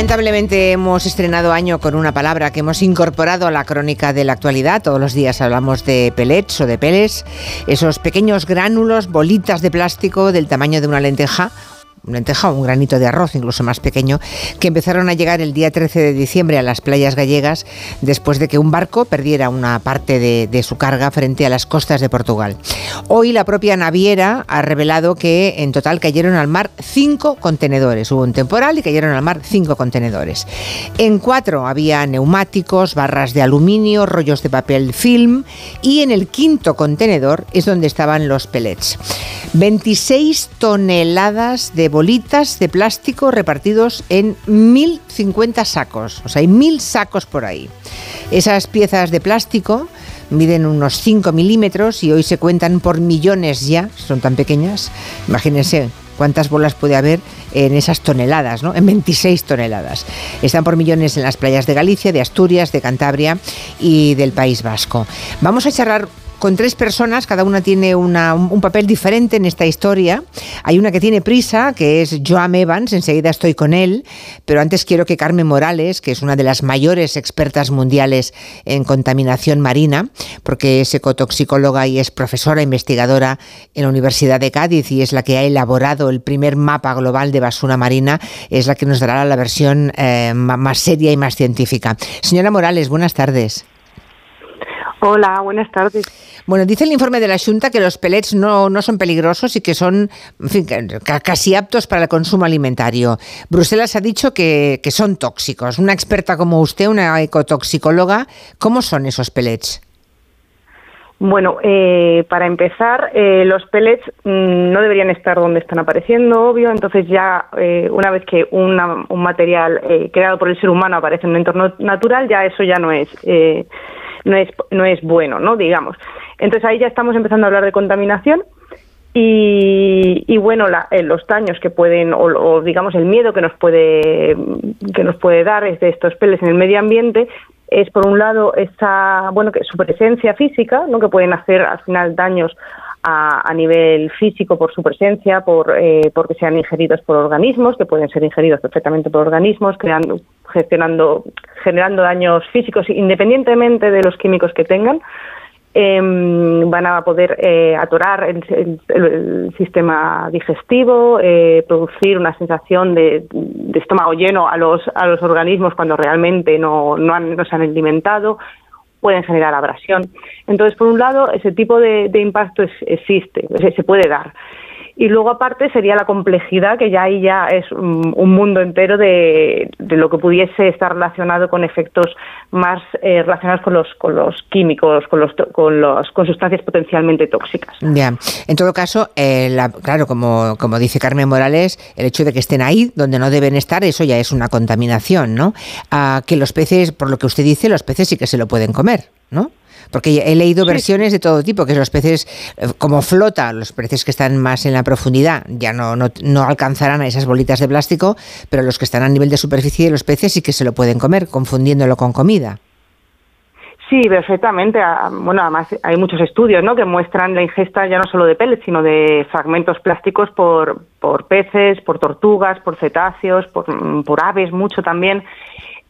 Lamentablemente hemos estrenado año con una palabra que hemos incorporado a la crónica de la actualidad. Todos los días hablamos de pellets o de peles, esos pequeños gránulos, bolitas de plástico del tamaño de una lenteja un granito de arroz, incluso más pequeño, que empezaron a llegar el día 13 de diciembre a las playas gallegas después de que un barco perdiera una parte de, su carga frente a las costas de Portugal. Hoy la propia naviera ha revelado que en total cayeron al mar cinco contenedores. Hubo un temporal y cayeron al mar cinco contenedores. En cuatro había neumáticos, barras de aluminio, rollos de papel film y en el quinto contenedor es donde estaban los pellets. 26 toneladas de bolitas de plástico repartidos en 1.050 sacos. O sea, hay mil sacos por ahí. Esas piezas de plástico miden unos 5 milímetros y hoy se cuentan por millones ya, son tan pequeñas. Imagínense cuántas bolas puede haber en esas toneladas, ¿no? En 26 toneladas. Están por millones en las playas de Galicia, de Asturias, de Cantabria y del País Vasco. Vamos a charlar con tres personas, cada una tiene un, papel diferente en esta historia. Hay una que tiene prisa, que es Joan Evans, enseguida estoy con él, pero antes quiero que Carmen Morales, que es una de las mayores expertas mundiales en contaminación marina, porque es ecotoxicóloga y es profesora investigadora en la Universidad de Cádiz y es la que ha elaborado el primer mapa global de basura marina, es la que nos dará la versión eh, más seria y más científica. Señora Morales, buenas tardes. Hola, buenas tardes. Bueno, dice el informe de la Junta que los pellets no, no son peligrosos y que son casi aptos para el consumo alimentario. Bruselas ha dicho que, son tóxicos. Una experta como usted, una ecotoxicóloga, ¿cómo son esos pellets? Bueno, eh, para empezar, eh, los pellets mm, no deberían estar donde están apareciendo, obvio. Entonces ya eh, una vez que un material creado por el ser humano aparece en un entorno natural, ya eso ya no es no es, no es bueno, ¿no? Digamos. Entonces ahí ya estamos empezando a hablar de contaminación y, y bueno, eh, los daños que pueden, o, digamos el miedo que nos puede, que nos puede dar es de estos peles en el medio ambiente, es por un lado esa, bueno, que su presencia física, ¿no? que pueden hacer al final daños a, a nivel físico por su presencia, por, eh, porque sean ingeridos por organismos, que pueden ser ingeridos perfectamente por organismos, creando, gestionando, generando daños físicos independientemente de los químicos que tengan. Em, van a poder eh, atorar el, sistema digestivo, eh, producir una sensación de, estómago lleno a los, a los organismos cuando realmente no, no, han, no se han alimentado, pueden generar abrasión. Entonces, por un lado, ese tipo de, impacto existe, se puede dar. Y luego aparte sería la complejidad, que ya ahí ya es un, mundo entero de, lo que pudiese estar relacionado con efectos más eh, relacionados con los, con los químicos, con, los, con, los, con sustancias potencialmente tóxicas. Ya, en todo caso, eh, claro, como, como dice Carmen Morales, el hecho de que estén ahí donde no deben estar, eso ya es una contaminación, ¿no? A que los peces, por lo que usted dice, los peces sí que se lo pueden comer, ¿no? Porque he leído versiones de todo tipo, que los peces, eh, como flota, los peces que están más en la profundidad ya no, no, alcanzarán a esas bolitas de plástico, pero los que están a nivel de superficie de los peces sí que se lo pueden comer, confundiéndolo con comida. Sí, perfectamente. Bueno, además hay muchos estudios ¿no? que muestran la ingesta ya no solo de pellets, sino de fragmentos plásticos por, por peces, por tortugas, por cetáceos, por, por aves, mucho también.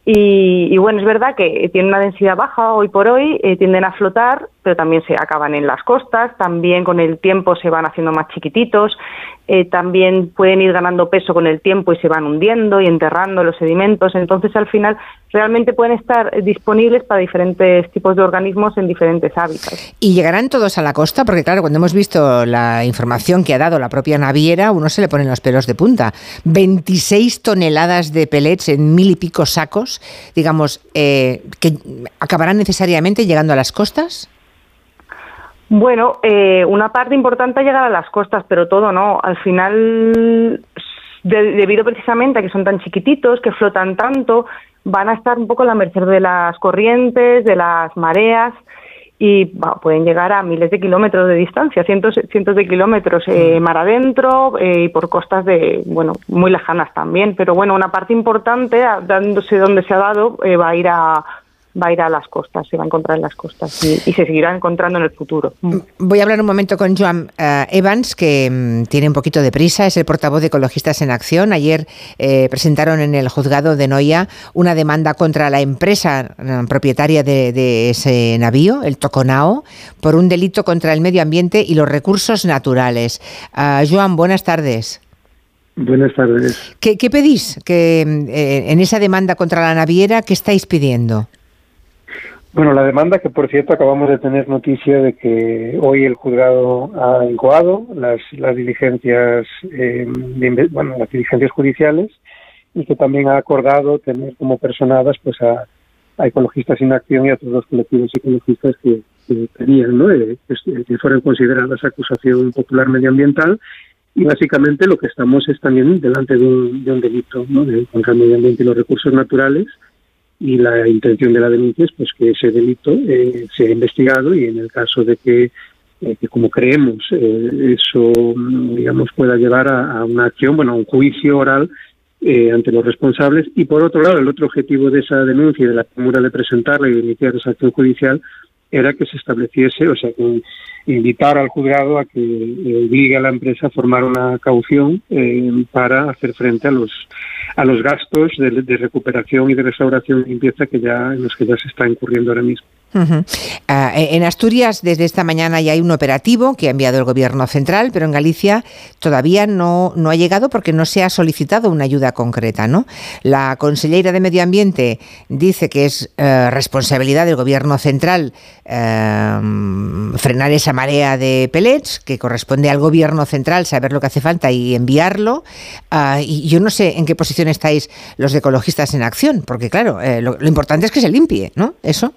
Y, bueno, es verdad que tienen una densidad baja hoy por hoy, eh, tienden a flotar, pero también se acaban en las costas, también con el tiempo se van haciendo más chiquititos, eh, también pueden ir ganando peso con el tiempo y se van hundiendo y enterrando los sedimentos, entonces al final realmente pueden estar disponibles para diferentes tipos de organismos en diferentes hábitats. ¿Y llegarán todos a la costa? Porque claro, cuando hemos visto la información que ha dado la propia naviera, uno se le ponen los pelos de punta. 26 toneladas de pellets en mil y pico sacos, digamos, eh, que acabarán necesariamente llegando a las costas. Bueno, eh, una parte importante llegar a las costas, pero todo no. Al final, debido precisamente a que son tan chiquititos, que flotan tanto, van a estar un poco a la merced de las corrientes, de las mareas y pueden llegar a miles de kilómetros de distancia, cientos, cientos de kilómetros eh, mar adentro eh, y por costas de, bueno, muy lejanas también. Pero bueno, una parte importante, dándose donde se ha dado, va a ir a va a ir a las costas, se va a encontrar en las costas y, se seguirá encontrando en el futuro. Mm, voy a hablar un momento con Joan eh, Evans, que mm, tiene un poquito de prisa, es el portavoz de Ecologistas en Acción. Ayer eh, presentaron en el juzgado de Noia una demanda contra la empresa mm, propietaria de, ese navío, el Toconao, por un delito contra el medio ambiente y los recursos naturales. Uh, Joan, buenas tardes. Buenas tardes. ¿Qué, pedís que, en esa demanda contra la naviera? ¿Qué estáis pidiendo? Bueno, la demanda que por cierto acabamos de tener noticia de que hoy el juzgado ha incoado las, las diligencias, eh, bueno, las diligencias judiciales y que también ha acordado tener como personadas pues a, ecologistas sin acción y a todos los colectivos ecologistas que, que pedían ¿no? Eh, que fueran consideradas acusación popular medioambiental y básicamente lo que estamos es también delante de un, de un delito de, contra el medio ambiente y los recursos naturales y la intención de la denuncia es pues que ese delito eh, sea investigado y en el caso de que, eh, como creemos eh, eso digamos pueda llevar a, una acción bueno a un juicio oral ante los responsables. Y por otro lado el otro objetivo de esa denuncia y de la premura de presentarla y de iniciar esa acción judicial era que se estableciese, o sea, que invitar al juzgado a que obligue a la empresa a formar una caución eh, para hacer frente a los a los gastos de, recuperación y de restauración y limpieza que ya en los que ya se está incurriendo ahora mismo. Ah, e, en Asturias, desde esta mañana ya hay un operativo que ha enviado el Gobierno central, pero en Galicia todavía no, no ha llegado porque no se ha solicitado una ayuda concreta. ¿no? La consellera de Medio Ambiente dice que es eh, responsabilidad del Gobierno central eh, frenar esa marea de pellets, que corresponde al Gobierno central saber lo que hace falta y enviarlo. Ah, y yo no sé en qué posición estáis los ecologistas en acción, porque claro, eh, lo, lo importante es que se limpie, ¿no? Eso.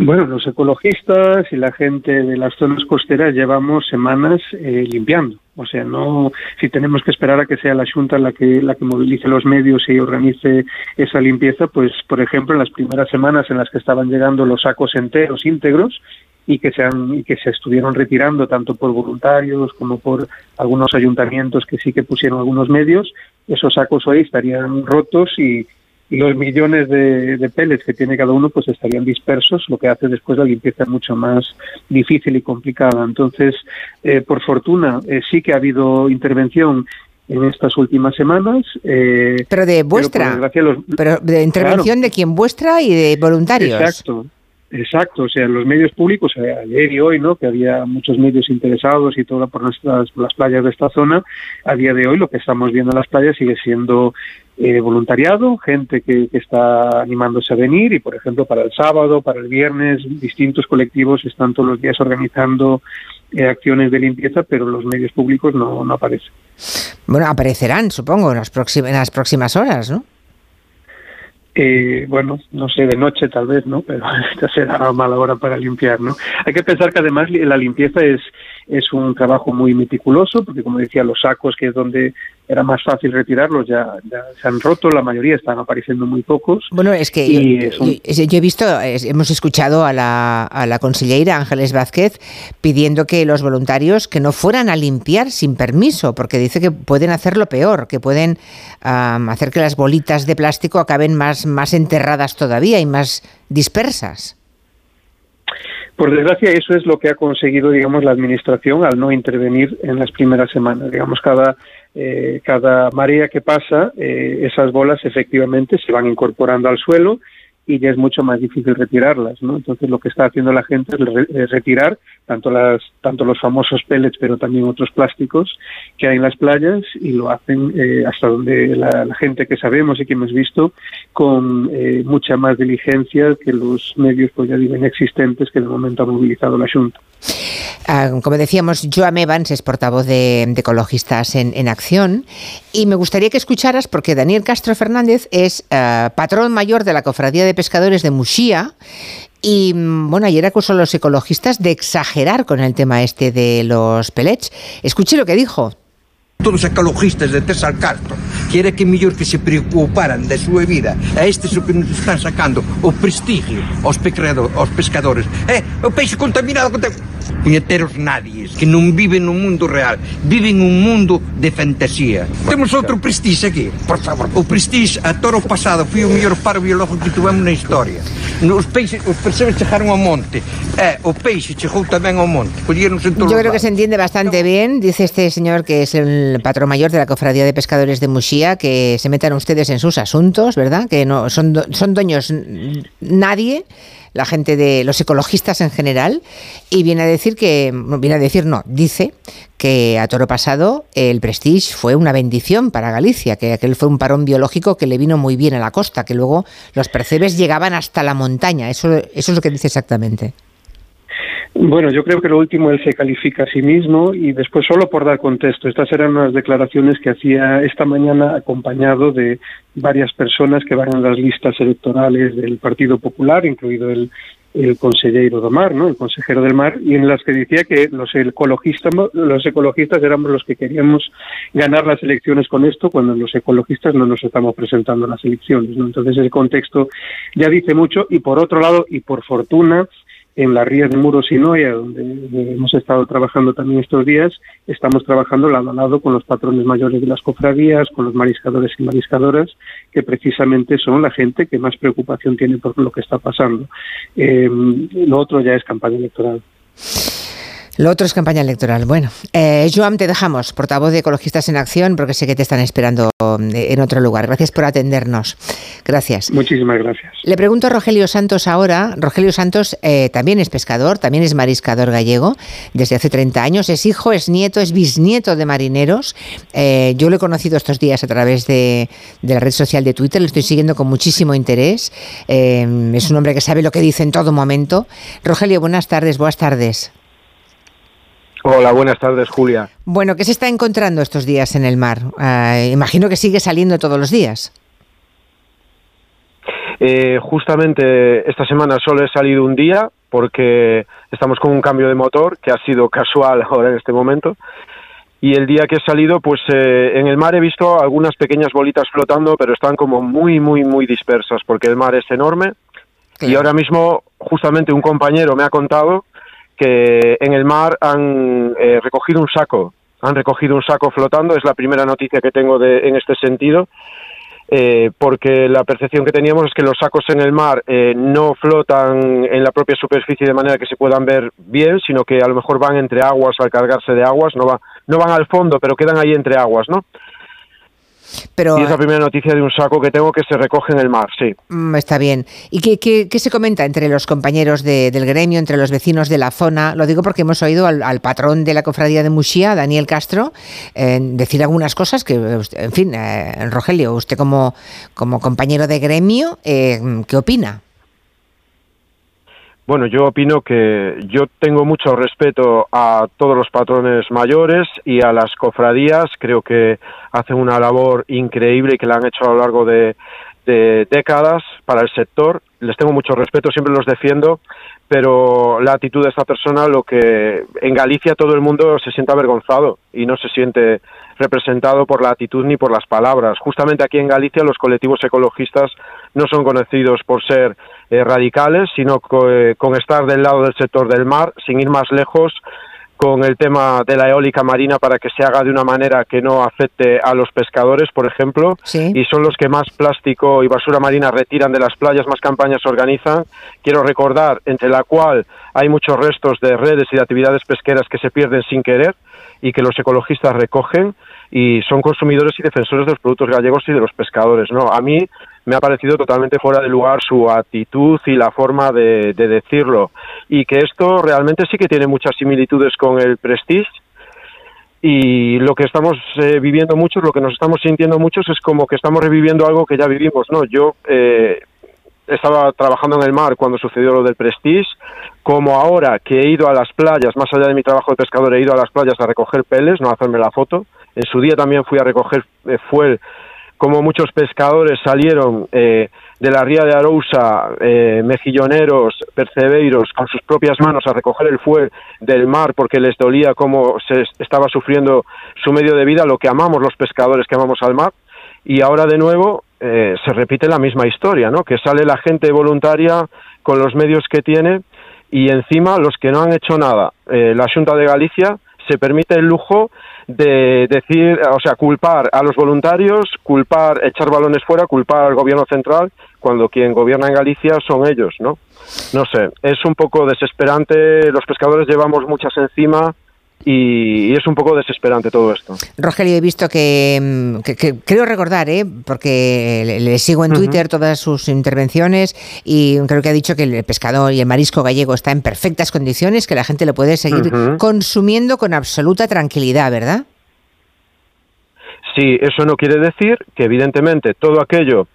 Bueno, los ecologistas y la gente de las zonas costeras llevamos semanas eh, limpiando. O sea, no si tenemos que esperar a que sea la Junta la que la que movilice los medios y organice esa limpieza, pues por ejemplo, en las primeras semanas en las que estaban llegando los sacos enteros íntegros y que se han, y que se estuvieron retirando tanto por voluntarios como por algunos ayuntamientos que sí que pusieron algunos medios, esos sacos hoy estarían rotos y y los millones de, de pellets que tiene cada uno pues estarían dispersos, lo que hace después la limpieza mucho más difícil y complicada. Entonces, eh, por fortuna, eh, sí que ha habido intervención en estas últimas semanas. Eh, pero de vuestra, pero, de intervención de quien vuestra y de voluntarios. Exacto. Exacto, o sea, los medios públicos, ayer y hoy, ¿no? Que había muchos medios interesados y todo por, nuestras, las playas de esta zona. A día de hoy, lo que estamos viendo en las playas sigue siendo eh, voluntariado, gente que, está animándose a venir y, por ejemplo, para el sábado, para el viernes, distintos colectivos están todos los días organizando eh, acciones de limpieza, pero los medios públicos no, no aparecen. Bueno, aparecerán, supongo, en las, próximas, en las próximas horas, ¿no? Eh, bueno, no sé, de noche tal vez, ¿no? Pero esta será mala hora para limpiar, ¿no? Hay que pensar que además la limpieza es, es un trabajo muy meticuloso, porque como decía, los sacos, que es donde era más fácil retirarlos, ya, se han roto, la mayoría están apareciendo muy pocos. Bueno, es que yo, he visto, hemos escuchado a la, a la consellera Ángeles Vázquez pidiendo que los voluntarios que no fueran a limpiar sin permiso, porque dice que pueden hacerlo peor, que pueden hacer que las bolitas de plástico acaben más, más enterradas todavía y más dispersas. Por desgracia, eso es lo que ha conseguido, digamos, la administración al no intervenir en las primeras semanas. Digamos, cada eh, cada marea que pasa, eh, esas bolas efectivamente se van incorporando al suelo y ya es mucho más difícil retirarlas, ¿no? Entonces lo que está haciendo la gente es, retirar tanto las tanto los famosos pellets, pero también otros plásticos que hay en las playas y lo hacen eh, hasta donde la, gente que sabemos y que hemos visto con eh, mucha más diligencia que los medios pues ya digo existentes que de momento ha movilizado la Junta. Ah, como decíamos, Joam Evans es portavoz de, Ecologistas en, Acción y me gustaría que escucharas porque Daniel Castro Fernández es ah, patrón mayor de la Cofradía de Pescadores de Muxía y mm, bueno, ayer acusó a los ecologistas de exagerar con el tema este de los pellets. Escuche lo que dijo. Todos os ecologistas de Tesal Castro quiere que mellor que se preocuparan de súa vida a estes o que nos están sacando o prestigio aos, aos pescadores eh, o peixe contaminado puñeteros nadies, que non viven no mundo real, viven un mundo de fantasía. Temos outro prestige aquí, por favor. O prestige a toro pasado foi o mellor paro biológico que tivemos na historia. Os peixes, os percebes chegaron ao monte, e o peixe chegou tamén ao monte. en Yo creo que se entiende bastante bien, dice este señor que es el patrón mayor de la Cofradía de Pescadores de Muxía, que se metan ustedes en sus asuntos, ¿verdad? Que no son, son dueños nadie la gente de los ecologistas en general, y viene a decir que, viene a decir no, dice que a toro pasado el Prestige fue una bendición para Galicia, que aquel fue un parón biológico que le vino muy bien a la costa, que luego los percebes llegaban hasta la montaña, eso, eso es lo que dice exactamente. Bueno, yo creo que lo último él se califica a sí mismo y después solo por dar contexto, estas eran unas declaraciones que hacía esta mañana acompañado de varias personas que van en las listas electorales del Partido Popular, incluido el, el consejero del mar, ¿no? el consejero del mar, y en las que decía que los ecologistas, los ecologistas éramos los que queríamos ganar las elecciones con esto, cuando los ecologistas no nos estamos presentando a las elecciones. ¿no? Entonces el contexto ya dice mucho, y por otro lado, y por fortuna, en la ría de Muros y Noia, donde hemos estado trabajando también estos días, estamos trabajando lado a lado con los patrones mayores de las cofradías, con los mariscadores y mariscadoras, que precisamente son la gente que más preocupación tiene por lo que está pasando. Eh, lo otro ya es campaña electoral. Lo otro es campaña electoral. Bueno, eh, Joan, te dejamos, portavoz de Ecologistas en Acción, porque sé que te están esperando eh, en otro lugar. Gracias por atendernos. Gracias. Muchísimas gracias. Le pregunto a Rogelio Santos ahora. Rogelio Santos eh, también es pescador, también es mariscador gallego desde hace 30 años. Es hijo, es nieto, es bisnieto de marineros. Eh, yo lo he conocido estos días a través de, de, la red social de Twitter. Lo estoy siguiendo con muchísimo interés. es un hombre que sabe lo que dice en todo momento. Rogelio, buenas tardes. Buenas tardes. Hola, buenas tardes, Julia. Bueno, ¿qué se está encontrando estos días en el mar? Uh, imagino que sigue saliendo todos los días. Eh, justamente esta semana solo he salido un día porque estamos con un cambio de motor que ha sido casual ahora en este momento. Y el día que he salido, pues eh, en el mar he visto algunas pequeñas bolitas flotando, pero están como muy, muy, muy dispersas porque el mar es enorme. Claro. Y ahora mismo, justamente un compañero me ha contado que en el mar han eh, recogido un saco, han recogido un saco flotando, es la primera noticia que tengo de, en este sentido, eh, porque la percepción que teníamos es que los sacos en el mar eh, no flotan en la propia superficie de manera que se puedan ver bien, sino que a lo mejor van entre aguas al cargarse de aguas, no, no van al fondo, pero quedan ahí entre aguas, ¿no? Pero, y es la primera noticia de un saco que tengo que se recoge en el mar, sí. Mm, está bien. ¿Y qué, qué, qué se comenta entre los compañeros de, del gremio, entre los vecinos de la zona? Lo digo porque hemos oído al, al patrón de la cofradía de Muxía, Daniel Castro, eh, decir algunas cosas que, en fin, eh, Rogelio, usted como, como compañero de gremio, eh, ¿qué opina? Bueno, yo opino que yo tengo mucho respeto a todos los patrones mayores y a las cofradías. Creo que hacen una labor increíble y que la han hecho a lo largo de, de décadas para el sector. Les tengo mucho respeto, siempre los defiendo, pero la actitud de esta persona, lo que en Galicia todo el mundo se siente avergonzado y no se siente representado por la actitud ni por las palabras. Justamente aquí en Galicia los colectivos ecologistas no son conocidos por ser eh, radicales, sino co eh, con estar del lado del sector del mar, sin ir más lejos, con el tema de la eólica marina para que se haga de una manera que no afecte a los pescadores, por ejemplo, sí. y son los que más plástico y basura marina retiran de las playas, más campañas organizan. Quiero recordar, entre la cual hay muchos restos de redes y de actividades pesqueras que se pierden sin querer y que los ecologistas recogen y son consumidores y defensores de los productos gallegos y de los pescadores. No, a mí me ha parecido totalmente fuera de lugar su actitud y la forma de, de decirlo. Y que esto realmente sí que tiene muchas similitudes con el Prestige. Y lo que estamos eh, viviendo muchos, lo que nos estamos sintiendo muchos es como que estamos reviviendo algo que ya vivimos, ¿no? Yo eh, estaba trabajando en el mar cuando sucedió lo del Prestige, como ahora que he ido a las playas, más allá de mi trabajo de pescador, he ido a las playas a recoger peles, no a hacerme la foto. En su día también fui a recoger eh, fuel como muchos pescadores salieron eh, de la ría de Arousa, eh, mejilloneros, percebeiros, con sus propias manos a recoger el fuel del mar porque les dolía cómo se estaba sufriendo su medio de vida, lo que amamos los pescadores que amamos al mar. Y ahora de nuevo se repite la misma historia, ¿no? Que sale la gente voluntaria con los medios que tiene y encima los que no han hecho nada, la Junta de Galicia se permite el lujo de decir, o sea, culpar a los voluntarios, culpar, echar balones fuera, culpar al gobierno central, cuando quien gobierna en Galicia son ellos, ¿no? No sé, es un poco desesperante, los pescadores llevamos muchas encima, y, es un poco desesperante todo esto. Rogelio, he visto que, mm, creo recordar, ¿eh? porque le, sigo en Twitter todas sus intervenciones y creo que ha dicho que el pescado y el marisco gallego está en perfectas condiciones, que la gente lo puede seguir consumiendo con absoluta tranquilidad, ¿verdad? Sí, eso no quiere decir que evidentemente todo aquello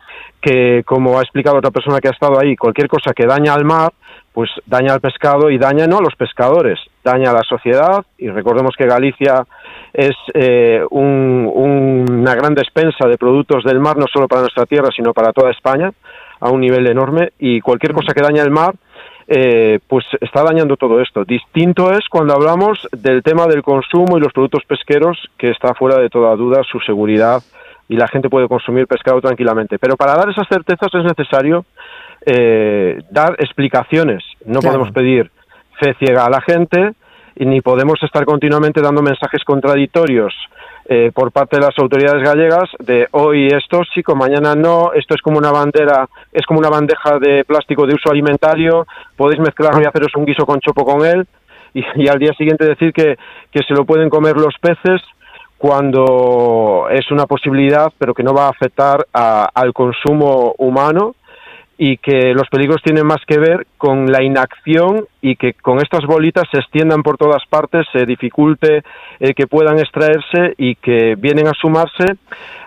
que, como ha explicado otra persona que ha estado ahí, cualquier cosa que daña al mar, pues daña al pescado y daña no a los pescadores, daña a la sociedad. Y recordemos que Galicia es eh, una gran despensa de productos del mar, no solo para nuestra tierra, sino para toda España, a un nivel enorme. Y cualquier cosa que daña el mar, eh, pues está dañando todo esto. Distinto es cuando hablamos del tema del consumo y los productos pesqueros, que está fuera de toda duda su seguridad y la gente puede consumir pescado tranquilamente. Pero para dar esas certezas es necesario eh, dar explicaciones. No podemos pedir fe ciega a la gente y ni podemos estar continuamente dando mensajes contradictorios eh, por parte de las autoridades gallegas de hoy es tóxico, mañana no, esto es como una bandera, es como una bandeja de plástico de uso alimentario, podéis mezclarlo y haceros un guiso con chopo con él y, al día siguiente decir que, que se lo pueden comer los peces cuando es una posibilidad pero que no va a afectar al consumo humano y que los peligros tienen más que ver con la inacción y que con estas bolitas se extiendan por todas partes, se dificulte eh, que puedan extraerse y que vienen a sumarse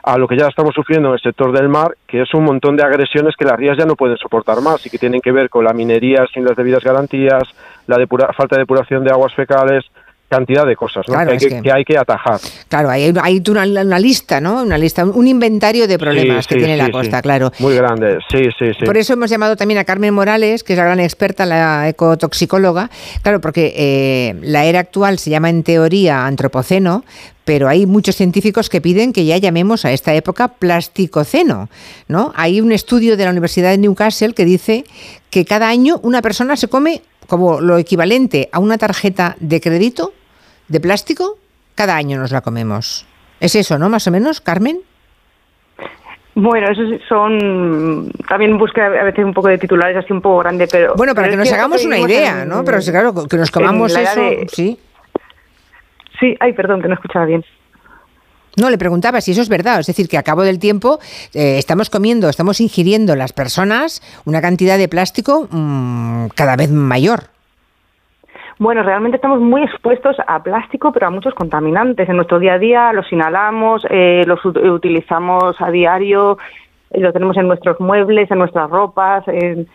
a lo que ya estamos sufriendo en el sector del mar, que es un montón de agresiones que las rías ya no pueden soportar más y que tienen que ver con la minería sin las debidas garantías, la falta de depuración de aguas fecales, cantidad de cosas que, hay que, atajar. Claro, hay, hay una, lista, ¿no? Una lista, un inventario de problemas que tiene la costa, claro. Muy grande, sí, sí, sí. Por eso hemos llamado también a Carmen Morales, que es la gran experta, la ecotoxicóloga, claro, porque eh, la era actual se llama en teoría antropoceno, pero hay muchos científicos que piden que ya llamemos a esta época plasticoceno, ¿no? Hay un estudio de la Universidad de Newcastle que dice que cada año una persona se come como lo equivalente a una tarjeta de crédito de plástico, cada año nos la comemos. ¿Es eso, no? Más o menos, Carmen. Bueno, eso son también busca a veces un poco de titulares así un poco grande, pero bueno para que nos hagamos una idea, ¿no? Pero claro que nos comamos eso, sí. Sí, ay, perdón, que no escuchaba bien. No, le preguntaba si eso es verdad. Es decir, que a cabo del tiempo eh, estamos comiendo, estamos ingiriendo las personas una cantidad de plástico mm, cada vez mayor. Bueno, realmente estamos muy expuestos a plástico, pero a muchos contaminantes. En nuestro día a día los inhalamos, eh, los utilizamos a diario, eh, lo tenemos en nuestros muebles, en nuestras ropas. En,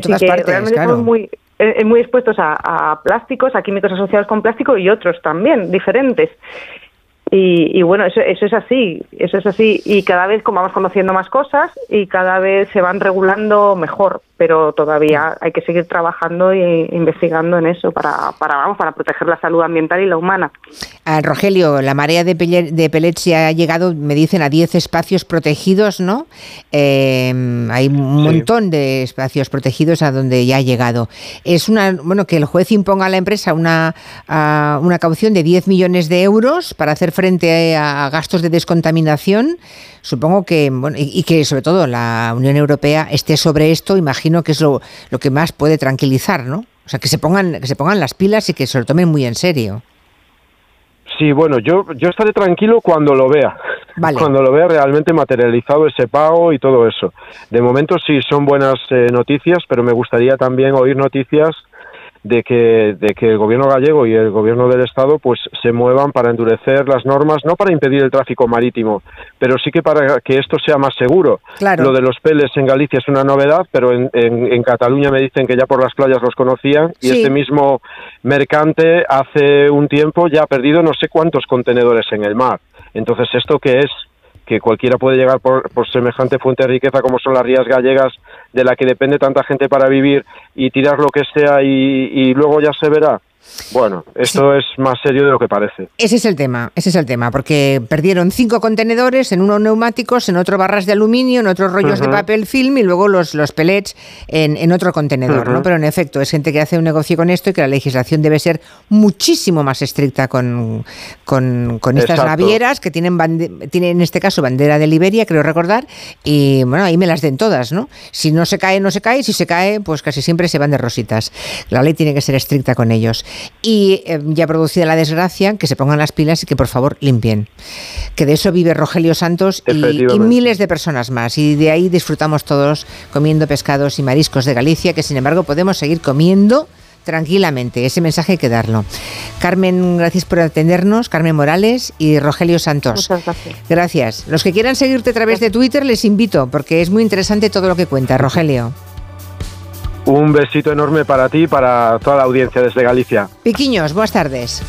todas partes, realmente estamos muy, muy expuestos a, a plásticos, a químicos asociados con plástico y otros también, diferentes. Y, bueno, eso, eso es así, eso es así. Y cada vez como vamos conociendo más cosas y cada vez se van regulando mejor, pero todavía hay que seguir trabajando e investigando en eso para, para, vamos, para proteger la salud ambiental y la humana. Ah, Rogelio, la marea de, de pellets ha llegado, me dicen, a 10 espacios protegidos, ¿no? Em, hay un montón de espacios protegidos a donde ya ha llegado. Es una, bueno, que el juez imponga a la empresa una, una caución de 10 millones de euros para hacer frente frente a gastos de descontaminación, supongo que, bueno, y, que sobre todo la Unión Europea esté sobre esto, imagino que es lo, lo que más puede tranquilizar, ¿no? O sea, que se pongan, que se pongan las pilas y que se lo tomen muy en serio. Sí, bueno, yo, yo estaré tranquilo cuando lo vea. Cuando lo vea realmente materializado ese pago y todo eso. De momento sí son buenas eh, noticias, pero me gustaría también oír noticias de que, de que el gobierno gallego y el gobierno del Estado pues se muevan para endurecer las normas, no para impedir el tráfico marítimo, pero sí que para que esto sea más seguro. Lo de los peles en Galicia es una novedad, pero en, en, Cataluña me dicen que ya por las playas los conocían y este mismo mercante hace un tiempo ya ha perdido no sé cuántos contenedores en el mar. Entonces, ¿esto qué es? Que cualquiera puede llegar por, semejante fuente de riqueza como son las rías gallegas, de la que depende tanta gente para vivir y tirar lo que sea y, luego ya se verá. Bueno, esto es más serio de lo que parece. Ese es el tema, ese es el tema, porque perdieron cinco contenedores, en uno neumáticos, en otro barras de aluminio, en otros rollos de papel film y luego los, los pellets en, otro contenedor, ¿no? Pero en efecto, es gente que hace un negocio con esto y que la legislación debe ser muchísimo más estricta con, con, estas navieras que tienen, tienen, en este caso, bandera de Liberia, creo recordar, y bueno, ahí me las den todas, ¿no? Si no se cae, no se cae, si se cae, pues casi siempre se van de rositas. La ley tiene que ser estricta con ellos y eh, ya producida la desgracia, que se pongan las pilas y que por favor limpien. Que de eso vive Rogelio Santos y, miles de personas más. Y de ahí disfrutamos todos comiendo pescados y mariscos de Galicia, que sin embargo podemos seguir comiendo tranquilamente. Ese mensaje hay que darlo. Carmen, gracias por atendernos. Carmen Morales y Rogelio Santos. Muchas gracias. Gracias. Los que quieran seguirte a través de Twitter les invito, porque es muy interesante todo lo que cuenta, Rogelio. Un besito enorme para ti y para toda la audiencia desde Galicia. Piquiños, buenas tardes.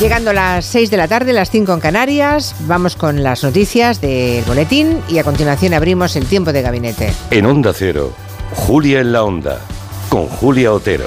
Llegando a las 6 de la tarde, las 5 en Canarias, vamos con las noticias del boletín y a continuación abrimos el tiempo de gabinete. En Onda Cero, Julia en la Onda, con Julia Otero.